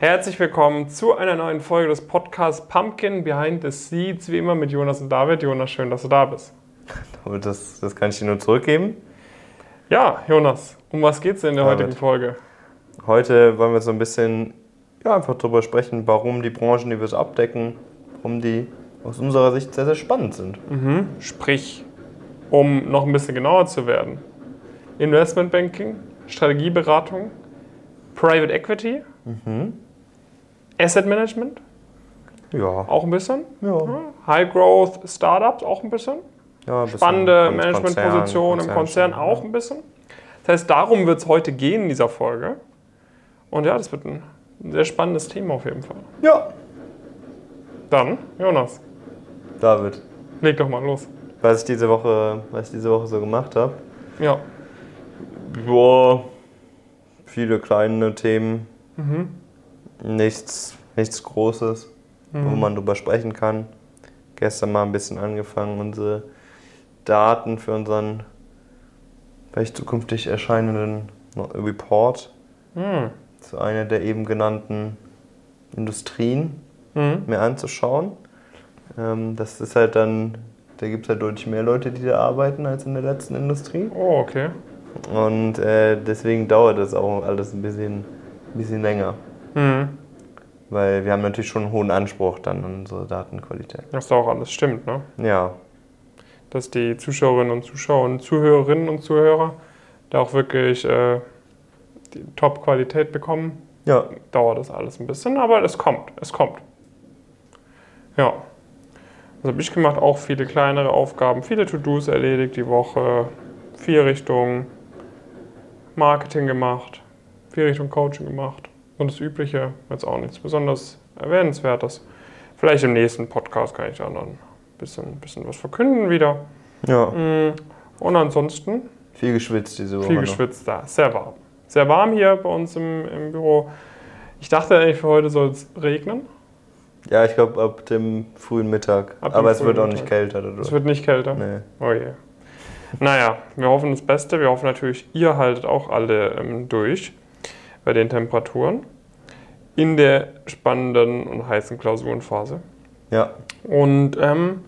Herzlich willkommen zu einer neuen Folge des Podcasts Pumpkin Behind the Seeds, wie immer mit Jonas und David. Jonas, schön, dass du da bist. Das, das kann ich dir nur zurückgeben. Ja, Jonas, um was geht es in der David. heutigen Folge? Heute wollen wir so ein bisschen ja, einfach darüber sprechen, warum die Branchen, die wir so abdecken, warum die aus unserer Sicht sehr, sehr spannend sind. Sprich, um noch ein bisschen genauer zu werden. Investmentbanking, Strategieberatung, Private Equity, Asset Management, Ja. auch ein bisschen. Ja. High Growth Startups, auch ein bisschen. ja ein bisschen Spannende Managementpositionen im Konzern auch ein bisschen. Das heißt, darum wird es heute gehen in dieser Folge. Und ja, das wird ein sehr spannendes Thema auf jeden Fall. Ja. Dann, Jonas, David, leg doch mal los. was ich diese Woche, was ich diese Woche so gemacht habe. Ja, Boah, viele kleine Themen. Mhm. Nichts, nichts Großes, Mhm. wo man drüber sprechen kann. Gestern mal ein bisschen angefangen, unsere Daten für unseren vielleicht zukünftig erscheinenden Report Hm. zu einer der eben genannten Industrien Mhm. mir anzuschauen. Ähm, das ist halt dann, da gibt es halt deutlich mehr Leute, die da arbeiten als in der letzten Industrie. Oh, okay. Und äh, deswegen dauert das auch alles ein bisschen, ein bisschen länger. Mhm. Weil wir haben natürlich schon einen hohen Anspruch dann an unsere Datenqualität. Dass da auch alles stimmt, ne? Ja, Dass die Zuschauerinnen und Zuschauer und Zuhörerinnen und Zuhörer da auch wirklich äh, die Top-Qualität bekommen, ja, dauert das alles ein bisschen, aber es kommt, es kommt. Ja. Was habe ich gemacht? Auch viele kleinere Aufgaben, viele To-Dos erledigt die Woche, viel Richtung Marketing gemacht, viel Richtung Coaching gemacht. Und das Übliche, jetzt auch nichts besonders Erwähnenswertes. Vielleicht im nächsten Podcast kann ich da dann ein bisschen, bisschen was verkünden wieder. ja. Mm, Und ansonsten Viel geschwitzt diese Woche. viel noch. geschwitzt da. Sehr warm. Sehr warm hier bei uns im, im Büro. Ich dachte eigentlich, für heute soll es regnen. Ja, ich glaube ab dem frühen Mittag. Ab Aber es wird auch Mittag. nicht kälter Es dadurch. wird nicht kälter. Nee. Oh je. Naja, wir hoffen das Beste. Wir hoffen natürlich, ihr haltet auch alle ähm, durch bei den Temperaturen in der spannenden und heißen Klausurenphase. Ja, Und ähm,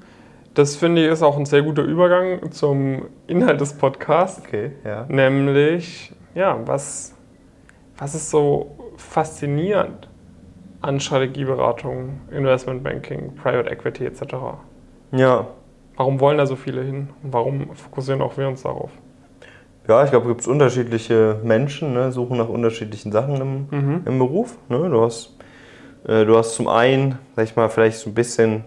das finde ich ist auch ein sehr guter Übergang zum Inhalt des Podcasts. okay, ja. Nämlich, ja, was, was ist so faszinierend an Strategieberatung, Investmentbanking, Private Equity etc.? Ja, Warum wollen da so viele hin? Und warum fokussieren auch wir uns darauf? Ja ich glaube, es gibt unterschiedliche Menschen, ne, suchen nach unterschiedlichen Sachen im, Mhm. im Beruf. Ne? Du, hast, äh, du hast zum einen, sag ich mal, vielleicht so ein bisschen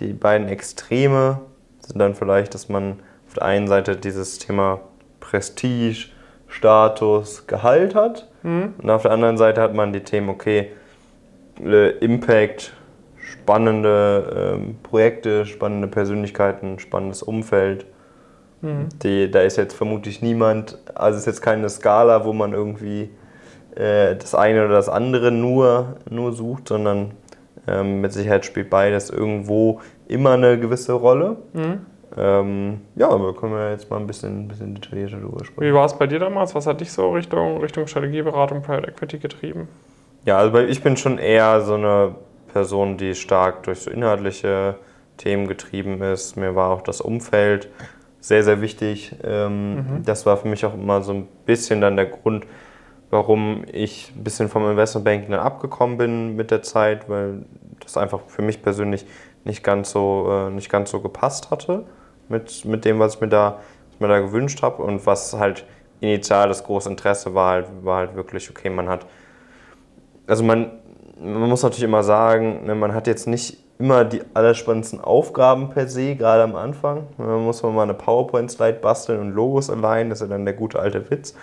die beiden Extreme sind dann vielleicht, dass man auf der einen Seite dieses Thema Prestige, Status, Gehalt hat Mhm. und auf der anderen Seite hat man die Themen, okay, Impact, spannende ähm, Projekte, spannende Persönlichkeiten, spannendes Umfeld. Mhm. Die, da ist jetzt vermutlich niemand, also es ist jetzt keine Skala, wo man irgendwie äh, das eine oder das andere nur, nur sucht, sondern ähm, mit Sicherheit spielt beides irgendwo immer eine gewisse Rolle. Mhm. Ähm, ja, aber können wir jetzt mal ein bisschen, ein bisschen detaillierter drüber sprechen. Wie war es bei dir damals? Was hat dich so Richtung, Richtung Strategieberatung, Private Equity getrieben? Ja, also ich bin schon eher so eine Person, die stark durch so inhaltliche Themen getrieben ist. Mir war auch das Umfeld sehr, sehr wichtig. Ähm, Das war für mich auch immer so ein bisschen dann der Grund, warum ich ein bisschen vom Investmentbanking dann abgekommen bin mit der Zeit, weil das einfach für mich persönlich nicht ganz so, äh, nicht ganz so gepasst hatte mit, mit dem, was ich mir da, was mir da gewünscht habe und was halt initial das große Interesse war, halt, war halt wirklich, okay, man hat also man, man muss natürlich immer sagen, ne, man hat jetzt nicht immer die allerspannendsten Aufgaben per se, gerade am Anfang. Man muss mal eine PowerPoint-Slide basteln und Logos allein, das ist ja dann der gute alte Witz.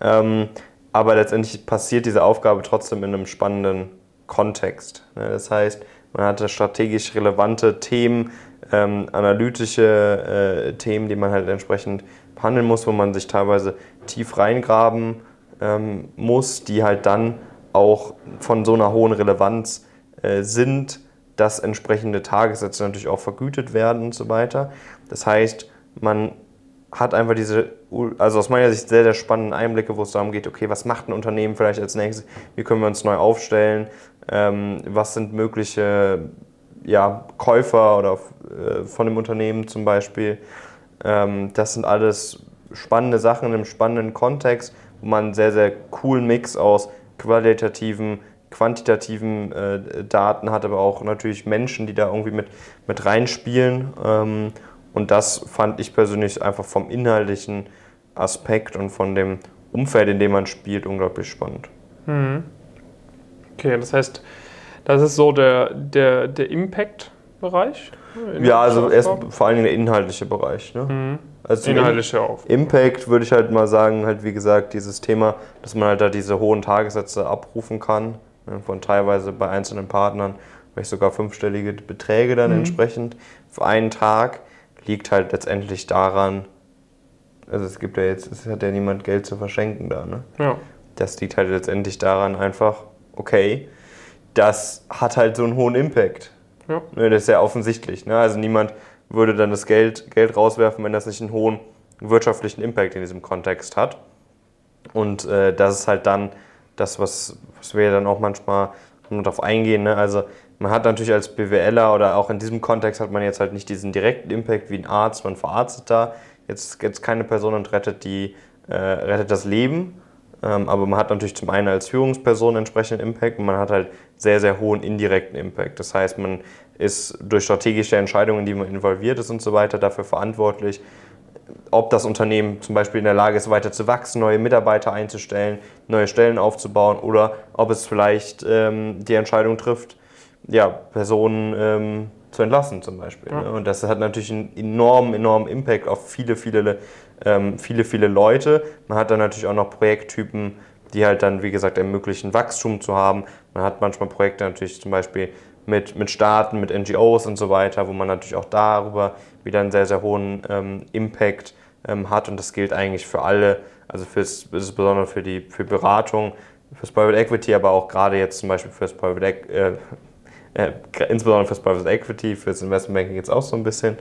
Ähm, aber letztendlich passiert diese Aufgabe trotzdem in einem spannenden Kontext. Ne? Das heißt, man hatte strategisch relevante Themen, ähm, analytische äh, Themen, die man halt entsprechend behandeln muss, wo man sich teilweise tief reingraben ähm, muss, die halt dann auch von so einer hohen Relevanz äh, sind, dass entsprechende Tagessätze natürlich auch vergütet werden und so weiter. Das heißt, man hat einfach diese, also aus meiner Sicht sehr, sehr spannenden Einblicke, wo es darum geht, okay, was macht ein Unternehmen vielleicht als nächstes, wie können wir uns neu aufstellen, ähm, was sind mögliche ja, Käufer oder äh, von dem Unternehmen zum Beispiel. Ähm, das sind alles spannende Sachen in einem spannenden Kontext, wo man einen sehr, sehr coolen Mix aus qualitativen, quantitativen äh, Daten hat, aber auch natürlich Menschen, die da irgendwie mit, mit reinspielen. Ähm, und das fand ich persönlich einfach vom inhaltlichen Aspekt und von dem Umfeld, in dem man spielt, unglaublich spannend. Mhm. Okay, das heißt, das ist so der, der, der Impact-Bereich? Ja, also erst vor allen Dingen der inhaltliche Bereich. Ne? Mhm. Also inhaltliche auch. Impact würde ich halt mal sagen, halt wie gesagt, dieses Thema, dass man halt da diese hohen Tagessätze abrufen kann, von teilweise bei einzelnen Partnern, vielleicht sogar fünfstellige Beträge dann mhm. entsprechend für einen Tag liegt halt letztendlich daran, also es gibt ja jetzt, es hat ja niemand Geld zu verschenken da, ne? Ja. Das liegt halt letztendlich daran einfach, okay, das hat halt so einen hohen Impact. Ja. Ne, das ist ja offensichtlich. Ne? Also niemand würde dann das Geld, Geld rauswerfen, wenn das nicht einen hohen wirtschaftlichen Impact in diesem Kontext hat. Und äh, das ist halt dann das, was, was wir dann auch manchmal darauf eingehen. Ne? Also man hat natürlich als BWLer oder auch in diesem Kontext hat man jetzt halt nicht diesen direkten Impact wie ein Arzt, man verarztet da jetzt, jetzt keine Person und rettet, die, äh, rettet das Leben. Ähm, aber man hat natürlich zum einen als Führungsperson entsprechenden Impact und man hat halt sehr, sehr hohen indirekten Impact. Das heißt, man ist durch strategische Entscheidungen, in die man involviert ist und so weiter, dafür verantwortlich, ob das Unternehmen zum Beispiel in der Lage ist, weiter zu wachsen, neue Mitarbeiter einzustellen, neue Stellen aufzubauen oder ob es vielleicht ähm, die Entscheidung trifft, ja, Personen ähm, zu entlassen zum Beispiel. Ja. Ne? Und das hat natürlich einen enormen, enormen Impact auf viele, viele, ähm, viele, viele Leute. Man hat dann natürlich auch noch Projekttypen, die halt dann, wie gesagt, ermöglichen, Wachstum zu haben. Man hat manchmal Projekte natürlich zum Beispiel mit, mit Staaten, mit NGOs und so weiter, wo man natürlich auch darüber wieder einen sehr, sehr hohen ähm, Impact ähm, hat. Und das gilt eigentlich für alle, also fürs, insbesondere für die für Beratung, fürs Private Equity, aber auch gerade jetzt zum Beispiel fürs Private, äh, äh, insbesondere fürs Private Equity, fürs Investment Banking jetzt auch so ein bisschen.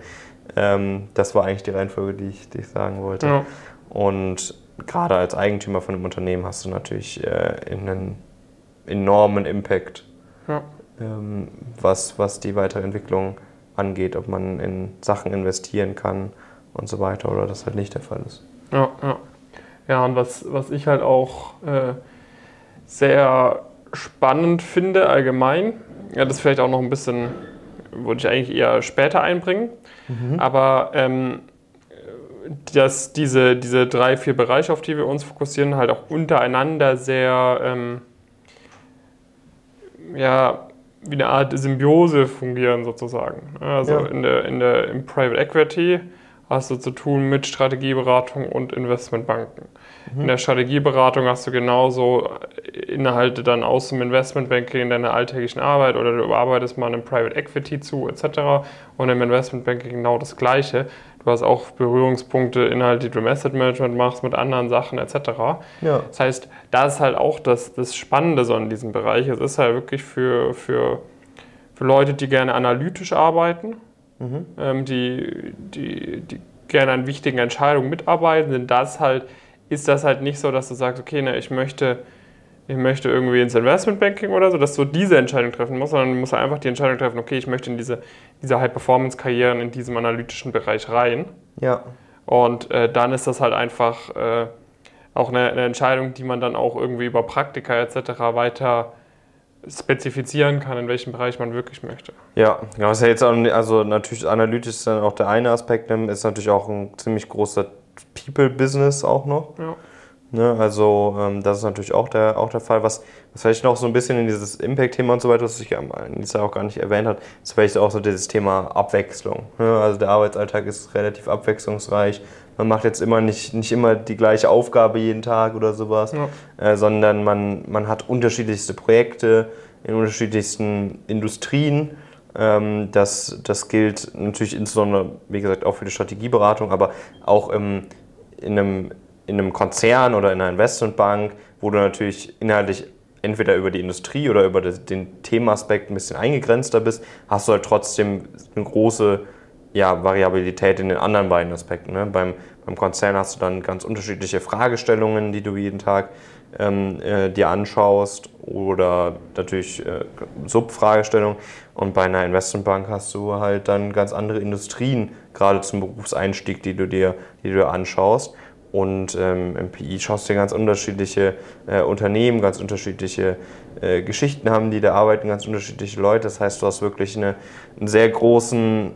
Ähm, das war eigentlich die Reihenfolge, die ich, die ich sagen wollte. Ja. Und gerade als Eigentümer von einem Unternehmen hast du natürlich äh, einen enormen Impact, ja. Ähm, was, was die Weiterentwicklung angeht, ob man in Sachen investieren kann und so weiter oder das halt nicht der Fall ist. Ja, ja. Ja, und was, was ich halt auch äh, sehr spannend finde allgemein, ja, das vielleicht auch noch ein bisschen, würde ich eigentlich eher später einbringen. Mhm. Aber ähm, dass diese, diese drei, vier Bereiche, auf die wir uns fokussieren, halt auch untereinander sehr, ähm, ja, wie eine Art Symbiose fungieren sozusagen. Also ja. in der, in der, im Private Equity hast du zu tun mit Strategieberatung und Investmentbanken. Mhm. In der Strategieberatung hast du genauso Inhalte dann aus dem Investmentbanking in deiner alltäglichen Arbeit oder du arbeitest mal einem Private Equity zu etc. Und im Investmentbanking genau das Gleiche. Du hast auch Berührungspunkte, Inhalte, die du im Asset Management machst mit anderen Sachen etc. Ja. Das heißt, da ist halt auch das, das Spannende so in diesem Bereich. Es ist halt wirklich für, für, für Leute, die gerne analytisch arbeiten, mhm. ähm, die, die, die gerne an wichtigen Entscheidungen mitarbeiten, sind das halt ist das halt nicht so, dass du sagst, okay, ne, ich möchte, ich möchte irgendwie ins Investmentbanking oder so, dass du diese Entscheidung treffen musst, sondern du musst einfach die Entscheidung treffen, okay, ich möchte in diese, diese High-Performance-Karrieren, in diesem analytischen Bereich rein. Ja. Und äh, dann ist das halt einfach äh, auch eine, eine, Entscheidung, die man dann auch irgendwie über Praktika etc. weiter spezifizieren kann, in welchem Bereich man wirklich möchte. Ja, was ja jetzt auch, also natürlich analytisch ist dann auch der eine Aspekt, ist natürlich auch ein ziemlich großer People-Business auch noch. Ja. Ne, also ähm, das ist natürlich auch der, auch der Fall. Was, was vielleicht noch so ein bisschen in dieses Impact-Thema und so weiter, was ich Nisa auch gar nicht erwähnt hat, ist vielleicht auch so dieses Thema Abwechslung. Ne? Also der Arbeitsalltag ist relativ abwechslungsreich. Man macht jetzt immer nicht, nicht immer die gleiche Aufgabe jeden Tag oder sowas, ja. äh, sondern man, man hat unterschiedlichste Projekte in unterschiedlichsten Industrien ähm, das, das gilt natürlich insbesondere, wie gesagt, auch für die Strategieberatung, aber auch im, in, einem, in einem Konzern oder in einer Investmentbank, wo du natürlich inhaltlich entweder über die Industrie oder über den Themaaspekt ein bisschen eingegrenzter bist, hast du halt trotzdem eine große ja, Variabilität in den anderen beiden Aspekten. Ne? Beim, Beim Konzern hast du dann ganz unterschiedliche Fragestellungen, die du jeden Tag ähm, äh, dir anschaust oder natürlich äh, Subfragestellungen. Und bei einer Investmentbank hast du halt dann ganz andere Industrien, gerade zum Berufseinstieg, die du dir, die du dir anschaust. Und ähm, im PI schaust du dir ganz unterschiedliche äh, Unternehmen, ganz unterschiedliche äh, Geschichten haben, die da arbeiten, ganz unterschiedliche Leute. Das heißt, du hast wirklich eine, einen sehr großen,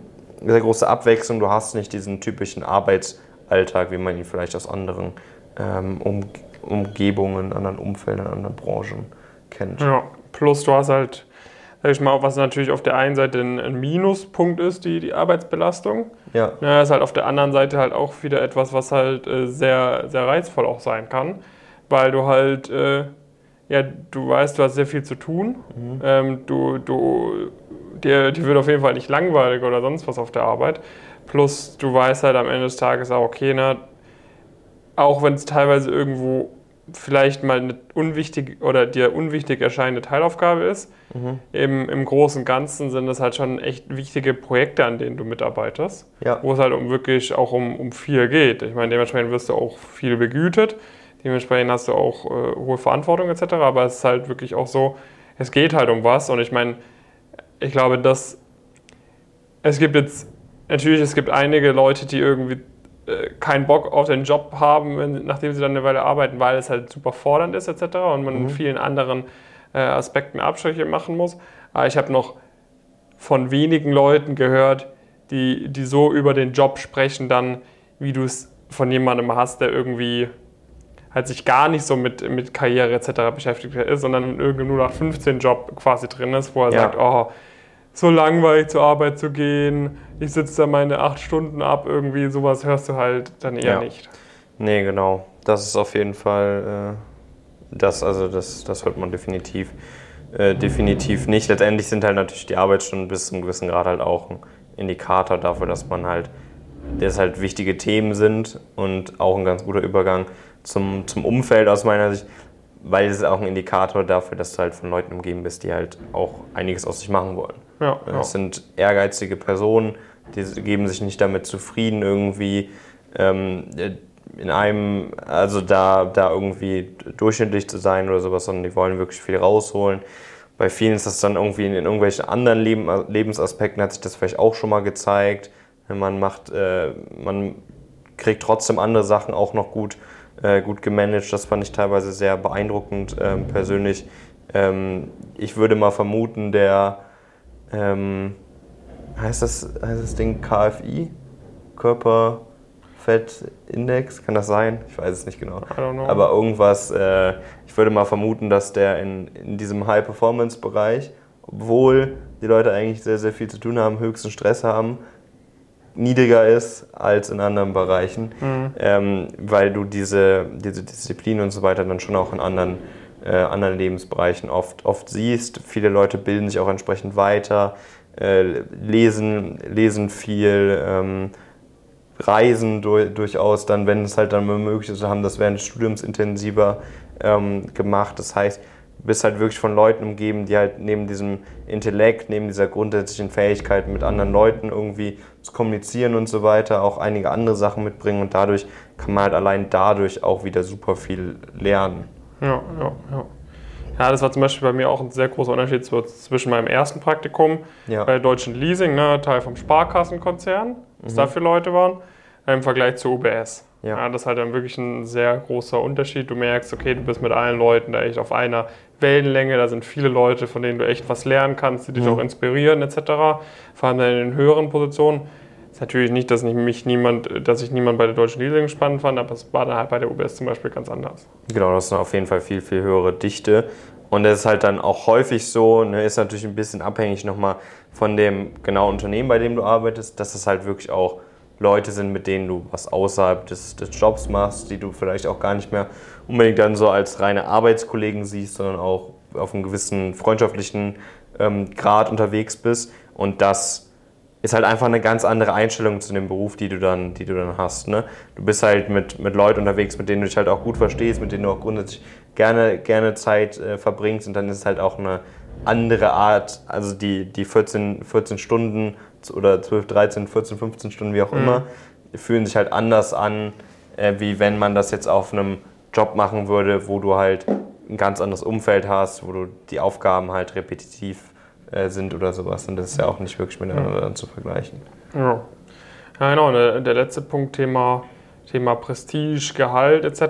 sehr große Abwechslung. Du hast nicht diesen typischen Arbeitsalltag, wie man ihn vielleicht aus anderen ähm, um, Umgebungen, anderen Umfeldern, anderen Branchen kennt. Ja, plus du hast halt, sag ich mal, was natürlich auf der einen Seite ein, Minuspunkt ist, die, die Arbeitsbelastung. Ja. Ja, ist halt auf der anderen Seite halt auch wieder etwas, was halt äh, sehr, sehr reizvoll auch sein kann, weil du halt, äh, ja, du weißt, du hast sehr viel zu tun. Mhm. Ähm, du, du, dir, dir wird auf jeden Fall nicht langweilig oder sonst was auf der Arbeit. Plus du weißt halt am Ende des Tages auch, okay, na, auch wenn es teilweise irgendwo vielleicht mal eine unwichtig oder dir unwichtig erscheinende Teilaufgabe ist, Mhm. im, im Großen und Ganzen sind das halt schon echt wichtige Projekte, an denen du mitarbeitest, Ja. wo es halt um wirklich auch um, um viel geht. Ich meine, dementsprechend wirst du auch viel begütet, dementsprechend hast du auch äh, hohe Verantwortung etc., aber es ist halt wirklich auch so, es geht halt um was und ich meine, ich glaube, dass es gibt jetzt, natürlich, es gibt einige Leute, die irgendwie keinen Bock auf den Job haben, wenn, nachdem sie dann eine Weile arbeiten, weil es halt super fordernd ist etc. und man in vielen anderen äh, Aspekten Abstriche machen muss. Aber ich habe noch von wenigen Leuten gehört, die, die so über den Job sprechen, dann, wie du es von jemandem hast, der irgendwie halt sich gar nicht so mit, mit Karriere etc. beschäftigt ist, sondern in irgendeinem 0815 Job quasi drin ist, wo er Ja. sagt, oh, so langweilig zur Arbeit zu gehen, ich sitze da meine acht Stunden ab, irgendwie sowas hörst du halt dann eher Ja. nicht. Nee, genau. Das ist auf jeden Fall, äh, das, also das, das hört man definitiv, äh, definitiv nicht. Letztendlich sind halt natürlich die Arbeitsstunden bis zu einem gewissen Grad halt auch ein Indikator dafür, dass man halt, dass halt wichtige Themen sind und auch ein ganz guter Übergang zum, zum Umfeld aus meiner Sicht, weil es ist auch ein Indikator dafür, dass du halt von Leuten umgeben bist, die halt auch einiges aus sich machen wollen. Ja, ja. Es sind ehrgeizige Personen, die geben sich nicht damit zufrieden, irgendwie ähm, in einem, also da, da irgendwie durchschnittlich zu sein oder sowas, sondern die wollen wirklich viel rausholen. Bei vielen ist das dann irgendwie in, in irgendwelchen anderen Leben, Lebensaspekten hat sich das vielleicht auch schon mal gezeigt. Man macht, äh, man kriegt trotzdem andere Sachen auch noch gut, äh, gut gemanagt. Das fand ich teilweise sehr beeindruckend ähm, persönlich. Ähm, ich würde mal vermuten, der ähm, heißt, das, heißt das Ding KFI? Körperfettindex? Kann das sein? Ich weiß es nicht genau. I don't know. Aber irgendwas, äh, ich würde mal vermuten, dass der in, in diesem High-Performance-Bereich, obwohl die Leute eigentlich sehr, sehr viel zu tun haben, höchsten Stress haben, niedriger ist als in anderen Bereichen, Mhm. ähm, weil du diese, diese Disziplin und so weiter dann schon auch in anderen, äh, anderen Lebensbereichen oft, oft siehst. Viele Leute bilden sich auch entsprechend weiter, äh, lesen, lesen viel, ähm, reisen du, durchaus dann, wenn es halt dann möglich ist, haben das während des Studiums intensiver ähm, gemacht. Das heißt, du bist halt wirklich von Leuten umgeben, die halt neben diesem Intellekt, neben dieser grundsätzlichen Fähigkeit mit anderen Leuten irgendwie zu kommunizieren und so weiter, auch einige andere Sachen mitbringen und dadurch kann man halt allein dadurch auch wieder super viel lernen. Ja, ja, ja. Ja, das war zum Beispiel bei mir auch ein sehr großer Unterschied zwischen meinem ersten Praktikum Ja. bei Deutschen Leasing, ne, Teil vom Sparkassenkonzern, was da für Leute waren, im Vergleich zu UBS. Ja. Ja. das ist halt dann wirklich ein sehr großer Unterschied. Du merkst, okay, du bist mit allen Leuten da echt auf einer Wellenlänge, da sind viele Leute, von denen du echt was lernen kannst, die dich Mhm. auch inspirieren etc. Vor allem dann in den höheren Positionen. Ist natürlich nicht, dass mich niemand, dass ich niemand bei der Deutschen Leasing spannend fand, aber es war dann halt bei der UBS zum Beispiel ganz anders. Genau, das ist auf jeden Fall viel, viel höhere Dichte. Und das ist halt dann auch häufig so, ne, ist natürlich ein bisschen abhängig nochmal von dem genauen Unternehmen, bei dem du arbeitest, dass es halt wirklich auch Leute sind, mit denen du was außerhalb des, des Jobs machst, die du vielleicht auch gar nicht mehr unbedingt dann so als reine Arbeitskollegen siehst, sondern auch auf einem gewissen freundschaftlichen ähm, Grad unterwegs bist. Und das ist halt einfach eine ganz andere Einstellung zu dem Beruf, die du dann, die du dann hast. Ne? Du bist halt mit, mit Leuten unterwegs, mit denen du dich halt auch gut verstehst, mit denen du auch grundsätzlich gerne, gerne Zeit äh, verbringst und dann ist es halt auch eine andere Art, also die, die 14, 14 Stunden oder 12, 13, 14, 15 Stunden, wie auch immer, fühlen sich halt anders an, äh, wie wenn man das jetzt auf einem Job machen würde, wo du halt ein ganz anderes Umfeld hast, wo du die Aufgaben halt repetitiv äh, sind oder sowas. Und das ist ja auch nicht wirklich miteinander ja. zu vergleichen. Ja, ja genau. Der, der letzte Punkt, Thema, Thema Prestige, Gehalt etc.,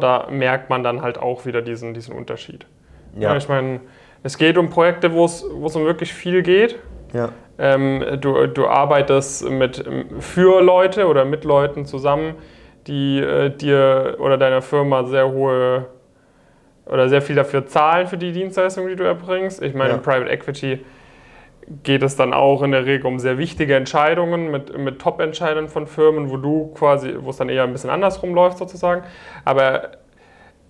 da merkt man dann halt auch wieder diesen, diesen Unterschied. Ja. Ich meine, es geht um Projekte, wo es um wirklich viel geht. Ja. Ähm, du, du arbeitest mit, für Leute oder mit Leuten zusammen, die äh, dir oder deiner Firma sehr hohe oder sehr viel dafür zahlen für die Dienstleistung, die du erbringst. Ich meine, ja. im Private Equity geht es dann auch in der Regel um sehr wichtige Entscheidungen mit, mit Top-Entscheidern von Firmen, wo du quasi, wo es dann eher ein bisschen andersrum läuft sozusagen. Aber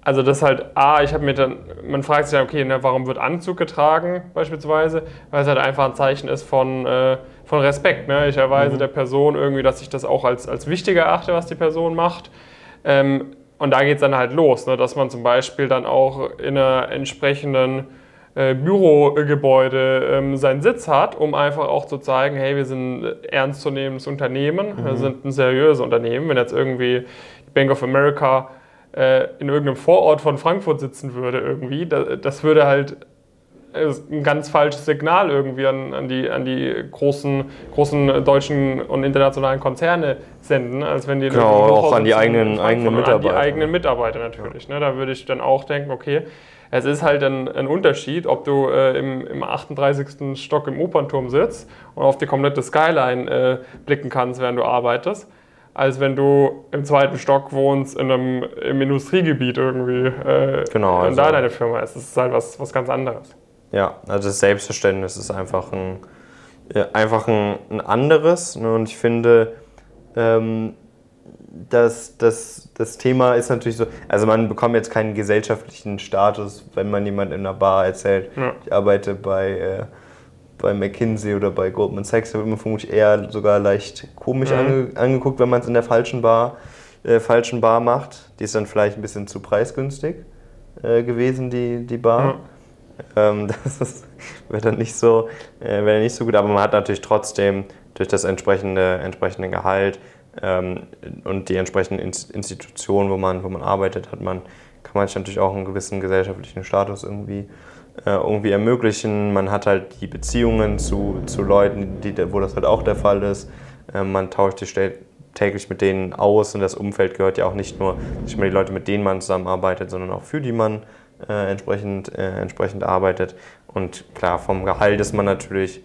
also das halt, A, ich habe mir dann, man fragt sich dann, okay, ne, warum wird Anzug getragen beispielsweise? Weil es halt einfach ein Zeichen ist von, äh, von Respekt. Ne? Ich erweise mhm. der Person irgendwie, dass ich das auch als, als wichtig erachte, was die Person macht. Ähm, und da geht es dann halt los, ne? dass man zum Beispiel dann auch in einer entsprechenden äh, Bürogebäude ähm, seinen Sitz hat, um einfach auch zu zeigen, hey, wir sind ein ernstzunehmendes Unternehmen, mhm. wir sind ein seriöses Unternehmen. Wenn jetzt irgendwie Bank of America äh, in irgendeinem Vorort von Frankfurt sitzen würde irgendwie, das, das würde halt ein ganz falsches Signal irgendwie an, an, die, an die großen, großen deutschen und internationalen Konzerne senden, als wenn die genau, auch an die eigenen, eigenen Mitarbeiter. An die eigenen Mitarbeiter natürlich. Ne? Da würde ich dann auch denken, okay, es ist halt ein, ein Unterschied, ob du äh, im, im 38. Stock im Opernturm sitzt und auf die komplette Skyline äh, blicken kannst, während du arbeitest als wenn du im zweiten Stock wohnst in einem, im Industriegebiet irgendwie äh, genau, also, und da deine Firma ist. Das ist halt was, was ganz anderes. Ja, also das Selbstverständnis ist einfach ein, einfach ein, ein anderes. Ne? Und ich finde, ähm, dass das, das Thema ist natürlich so, also man bekommt jetzt keinen gesellschaftlichen Status, wenn man jemand in einer Bar erzählt, ja. ich arbeite bei äh, bei McKinsey oder bei Goldman Sachs wird man vermutlich eher sogar leicht komisch mhm. ange, angeguckt, wenn man es in der falschen Bar, äh, falschen Bar macht. Die ist dann vielleicht ein bisschen zu preisgünstig äh, gewesen, die, die Bar. Mhm. Ähm, das wäre dann nicht so, äh, wäre nicht so gut, aber man hat natürlich trotzdem durch das entsprechende, entsprechende Gehalt ähm, und die entsprechenden Institutionen, wo man, wo man arbeitet, hat man, kann man sich natürlich auch einen gewissen gesellschaftlichen Status irgendwie äh, irgendwie ermöglichen. Man hat halt die Beziehungen zu, zu Leuten, die, wo das halt auch der Fall ist. Äh, man tauscht sich täglich mit denen aus und das Umfeld gehört ja auch nicht nur nicht nur die Leute, mit denen man zusammenarbeitet, sondern auch für die man äh, entsprechend, äh, entsprechend arbeitet. Und klar, vom Gehalt ist man natürlich,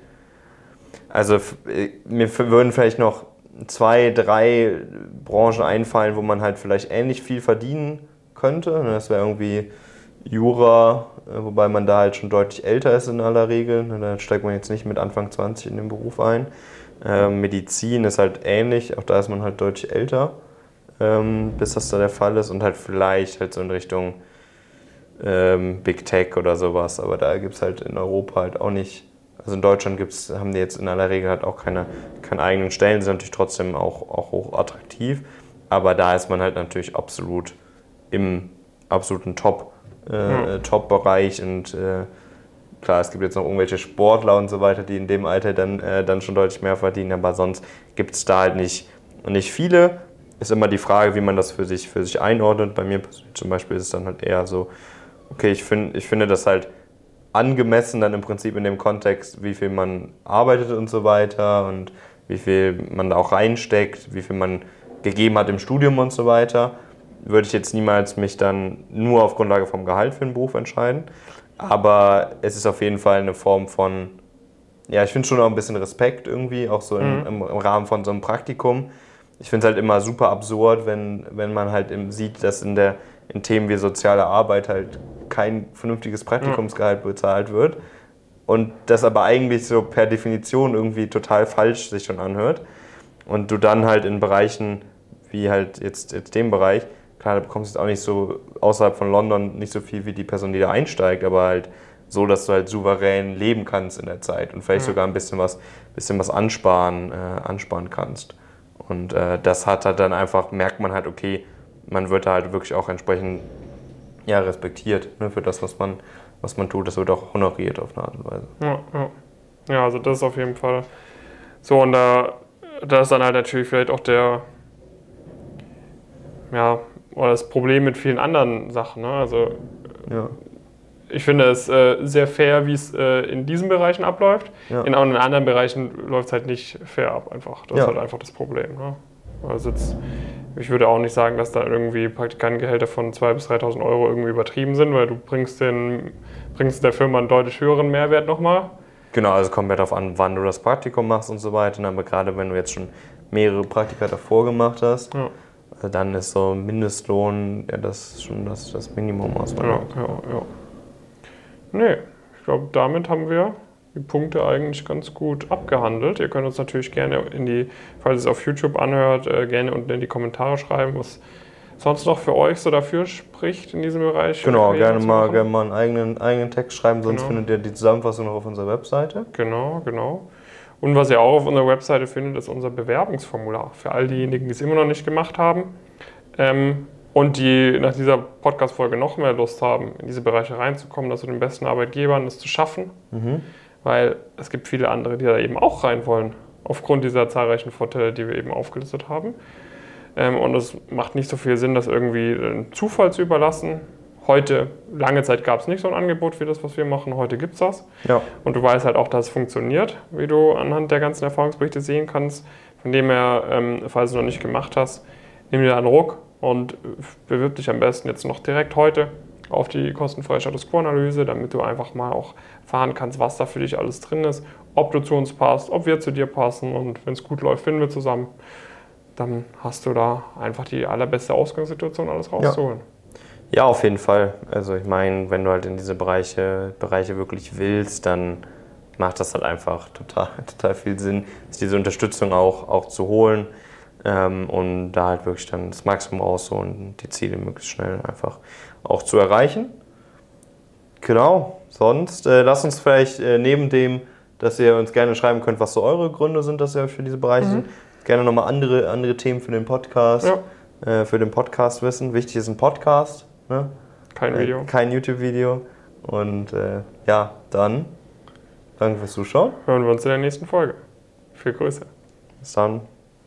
also äh, mir würden vielleicht noch zwei, drei Branchen einfallen, wo man halt vielleicht ähnlich viel verdienen könnte. Das wäre irgendwie Jura, äh, wobei man da halt schon deutlich älter ist in aller Regel. Ne, da steigt man jetzt nicht mit Anfang 20 in den Beruf ein. Ähm, Medizin ist halt ähnlich, auch da ist man halt deutlich älter, ähm, bis das da der Fall ist. Und halt vielleicht halt so in Richtung ähm, Big Tech oder sowas. Aber da gibt es halt in Europa halt auch nicht. Also in Deutschland gibt's, haben die jetzt in aller Regel halt auch keine, keine eigenen Stellen, sind natürlich trotzdem auch, auch hoch attraktiv. Aber da ist man halt natürlich absolut im absoluten Top äh, Top-Bereich und äh, klar, es gibt jetzt noch irgendwelche Sportler und so weiter, die in dem Alter dann, äh, dann schon deutlich mehr verdienen, aber sonst gibt es da halt nicht, nicht viele. Ist immer die Frage, wie man das für sich, für sich einordnet. Bei mir zum Beispiel ist es dann halt eher so, okay, ich, find, ich finde das halt angemessen dann im Prinzip in dem Kontext, wie viel man arbeitet und so weiter und wie viel man da auch reinsteckt, wie viel man gegeben hat im Studium und so weiter würde ich jetzt niemals mich dann nur auf Grundlage vom Gehalt für einen Beruf entscheiden. Aber es ist auf jeden Fall eine Form von, ja, ich finde schon auch ein bisschen Respekt irgendwie, auch so im, mhm. im, im Rahmen von so einem Praktikum. Ich finde es halt immer super absurd, wenn, wenn man halt sieht, dass in, der, in Themen wie soziale Arbeit halt kein vernünftiges Praktikumsgehalt bezahlt wird. Und das aber eigentlich so per Definition irgendwie total falsch sich schon anhört. Und du dann halt in Bereichen wie halt jetzt, jetzt dem Bereich klar, da bekommst du jetzt auch nicht so außerhalb von London nicht so viel wie die Person, die da einsteigt, aber halt so, dass du halt souverän leben kannst in der Zeit und vielleicht mhm. sogar ein bisschen was, bisschen was ansparen, äh, ansparen kannst. Und äh, das hat halt dann einfach, merkt man halt, okay, man wird da halt wirklich auch entsprechend ja, respektiert ne, für das, was man, was man tut. Das wird auch honoriert auf eine Art und Weise. Ja, ja. ja also das ist auf jeden Fall so. Und da, da ist dann halt natürlich vielleicht auch der, ja, oder das Problem mit vielen anderen Sachen. Ne? Also Ja. ich finde es äh, sehr fair, wie es äh, in diesen Bereichen abläuft. Ja. In anderen anderen Bereichen läuft es halt nicht fair ab einfach. Das Ja. ist halt einfach das Problem. Ne? Also jetzt, ich würde auch nicht sagen, dass da irgendwie Praktikantengehälter von 2.000 bis 3.000 Euro irgendwie übertrieben sind, weil du bringst, den, bringst der Firma einen deutlich höheren Mehrwert nochmal. Genau, also kommt ja darauf an, wann du das Praktikum machst und so weiter. Aber gerade wenn du jetzt schon mehrere Praktika davor gemacht hast, Ja. also dann ist so Mindestlohn ja, das schon das, das Minimum aus Ja, ja, ja. Nee, ich glaube, damit haben wir die Punkte eigentlich ganz gut abgehandelt. Ihr könnt uns natürlich gerne in die, falls ihr es auf YouTube anhört, äh, gerne unten in die Kommentare schreiben, was sonst noch für euch so dafür spricht in diesem Bereich. Genau, gerne mal, gerne mal einen eigenen, eigenen Text schreiben, sonst Genau. findet ihr die Zusammenfassung noch auf unserer Webseite. Genau, genau. Und was ihr auch auf unserer Webseite findet, ist unser Bewerbungsformular für all diejenigen, die es immer noch nicht gemacht haben ähm, und die nach dieser Podcast-Folge noch mehr Lust haben, in diese Bereiche reinzukommen, dass zu den besten Arbeitgebern das zu schaffen. Weil es gibt viele andere, die da eben auch rein wollen, aufgrund dieser zahlreichen Vorteile, die wir eben aufgelistet haben. Ähm, und es macht nicht so viel Sinn, das irgendwie einem Zufall zu überlassen. Heute, lange Zeit gab es nicht so ein Angebot wie das, was wir machen. Heute gibt es das. Ja, Und du weißt halt auch, dass es funktioniert, wie du anhand der ganzen Erfahrungsberichte sehen kannst. Von dem her, ähm, falls du noch nicht gemacht hast, nimm dir einen Ruck und bewirb dich am besten jetzt noch direkt heute auf die kostenfreie Status Quo-Analyse, damit du einfach mal auch fahren kannst, was da für dich alles drin ist, ob du zu uns passt, ob wir zu dir passen und wenn es gut läuft, finden wir zusammen. Dann hast du da einfach die allerbeste Ausgangssituation, alles rauszuholen. Ja, auf jeden Fall. Also ich meine, wenn du halt in diese Bereiche, Bereiche wirklich willst, dann macht das halt einfach total, total viel Sinn, diese Unterstützung auch, auch zu holen ähm, und da halt wirklich dann das Maximum rausholen und die Ziele möglichst schnell einfach auch zu erreichen. Genau, sonst äh, lasst uns vielleicht äh, neben dem, dass ihr uns gerne schreiben könnt, was so eure Gründe sind, dass ihr euch für diese Bereiche sind, gerne nochmal andere, andere Themen für den Podcast, Ja. äh, für den Podcast wissen. Wichtig ist ein Podcast. Ne? Kein Äh, Video. Kein YouTube-Video. Und äh, ja, dann danke fürs Zuschauen. Hören wir uns in der nächsten Folge. Viel Grüße. Bis dann.